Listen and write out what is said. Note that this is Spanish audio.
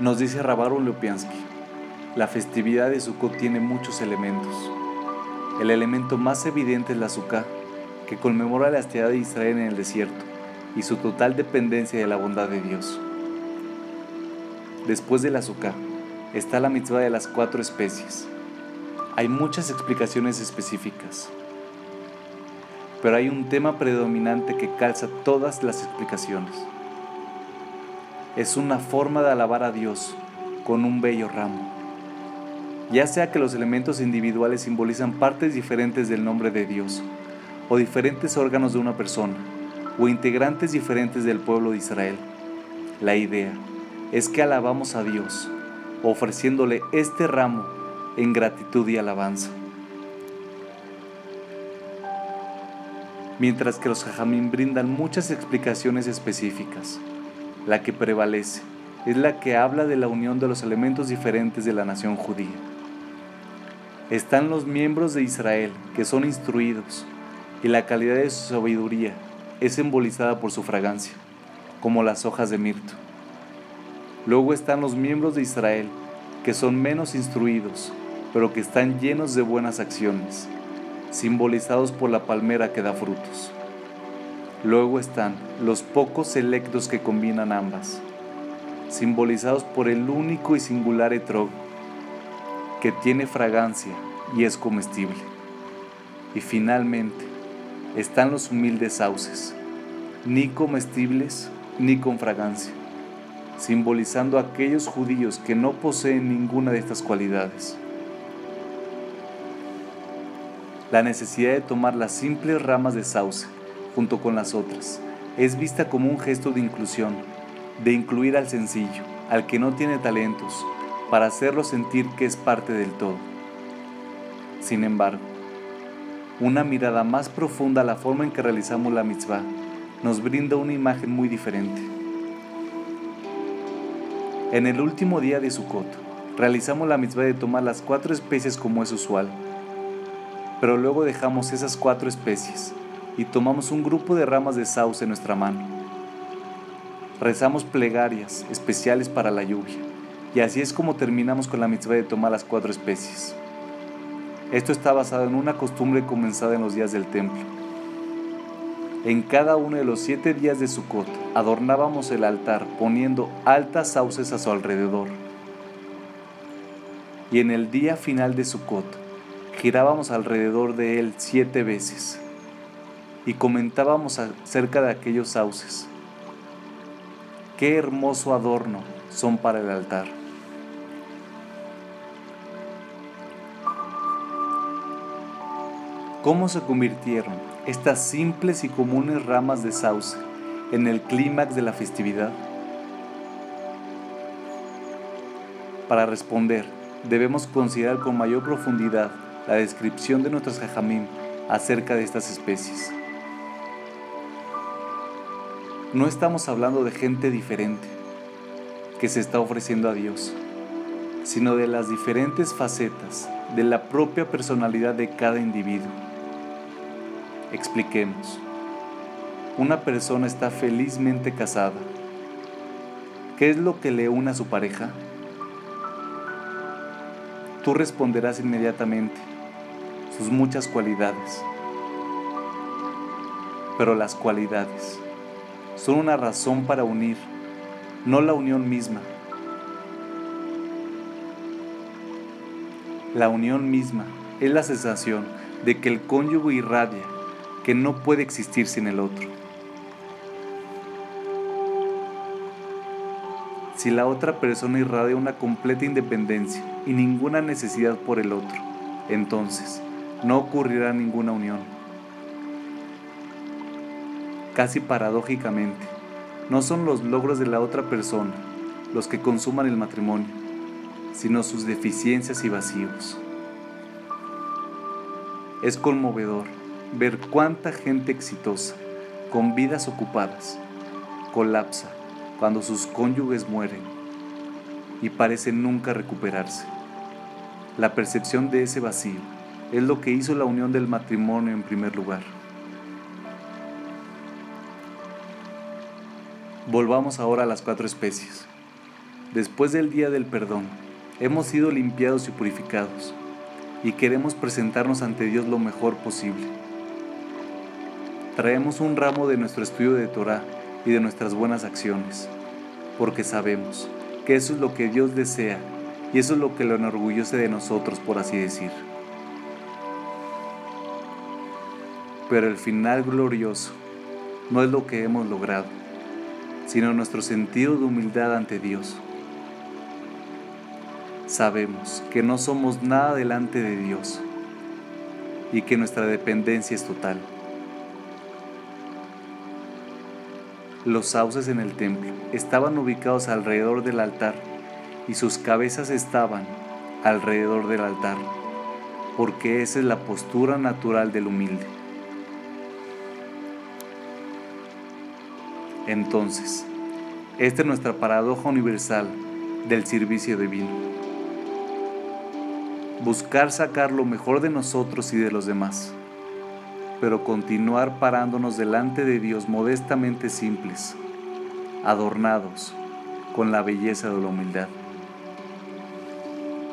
Nos dice Rabarun Lupiansky, la festividad de Sukkot tiene muchos elementos. El elemento más evidente es la Sukkah, que conmemora la estiada de Israel en el desierto y su total dependencia de la bondad de Dios. Después de la Sukkah está la mitzvah de las cuatro especies. Hay muchas explicaciones específicas, pero hay un tema predominante que calza todas las explicaciones es una forma de alabar a Dios con un bello ramo. Ya sea que los elementos individuales simbolizan partes diferentes del nombre de Dios, o diferentes órganos de una persona, o integrantes diferentes del pueblo de Israel. La idea es que alabamos a Dios, ofreciéndole este ramo en gratitud y alabanza. Mientras que los jajamín brindan muchas explicaciones específicas la que prevalece, es la que habla de la unión de los elementos diferentes de la nación judía. Están los miembros de Israel, que son instruidos, y la calidad de su sabiduría es simbolizada por su fragancia, como las hojas de mirto. Luego están los miembros de Israel, que son menos instruidos, pero que están llenos de buenas acciones, simbolizados por la palmera que da frutos. Luego están los pocos selectos que combinan ambas, simbolizados por el único y singular etrog, que tiene fragancia y es comestible. Y finalmente están los humildes sauces, ni comestibles ni con fragancia, simbolizando a aquellos judíos que no poseen ninguna de estas cualidades. La necesidad de tomar las simples ramas de sauce junto con las otras. Es vista como un gesto de inclusión, de incluir al sencillo, al que no tiene talentos, para hacerlo sentir que es parte del todo. Sin embargo, una mirada más profunda a la forma en que realizamos la mitzvah nos brinda una imagen muy diferente. En el último día de Sukkot, realizamos la mitzvah de tomar las cuatro especies como es usual, pero luego dejamos esas cuatro especies y tomamos un grupo de ramas de sauce en nuestra mano. Rezamos plegarias especiales para la lluvia y así es como terminamos con la mitzvah de tomar las cuatro especies. Esto está basado en una costumbre comenzada en los días del templo. En cada uno de los siete días de Sukkot adornábamos el altar poniendo altas sauces a su alrededor. Y en el día final de Sukkot girábamos alrededor de él siete veces y comentábamos acerca de aquellos sauces. Qué hermoso adorno son para el altar. ¿Cómo se convirtieron estas simples y comunes ramas de sauce en el clímax de la festividad? Para responder, debemos considerar con mayor profundidad la descripción de nuestros jajamim acerca de estas especies no estamos hablando de gente diferente que se está ofreciendo a Dios, sino de las diferentes facetas de la propia personalidad de cada individuo. Expliquemos. Una persona está felizmente casada. ¿Qué es lo que le une a su pareja? Tú responderás inmediatamente sus muchas cualidades. Pero las cualidades son una razón para unir, no la unión misma. La unión misma es la sensación de que el cónyuge irradia, que no puede existir sin el otro. Si la otra persona irradia una completa independencia y ninguna necesidad por el otro, entonces no ocurrirá ninguna unión casi paradójicamente, no son los logros de la otra persona los que consuman el matrimonio, sino sus deficiencias y vacíos. Es conmovedor ver cuánta gente exitosa, con vidas ocupadas, colapsa cuando sus cónyuges mueren y parece nunca recuperarse. La percepción de ese vacío es lo que hizo la unión del matrimonio en primer lugar. Volvamos ahora a las cuatro especies. después del día del perdón, hemos sido limpiados y purificados, y queremos presentarnos ante Dios lo mejor posible. Traemos un ramo de nuestro estudio de Torah y de nuestras buenas acciones, porque sabemos que eso es lo que Dios desea y eso es lo que lo enorgullece de nosotros, por así decir. Pero el final glorioso no es lo que hemos logrado, sino nuestro sentido de humildad ante Dios. Sabemos que no somos nada delante de Dios y que nuestra dependencia es total. Los sauces en el templo estaban ubicados alrededor del altar y sus cabezas estaban alrededor del altar, porque esa es la postura natural del humilde. Entonces, esta es nuestra paradoja universal del servicio divino. Buscar sacar lo mejor de nosotros y de los demás pero continuar parándonos delante de Dios modestamente simples, adornados con la belleza de la humildad.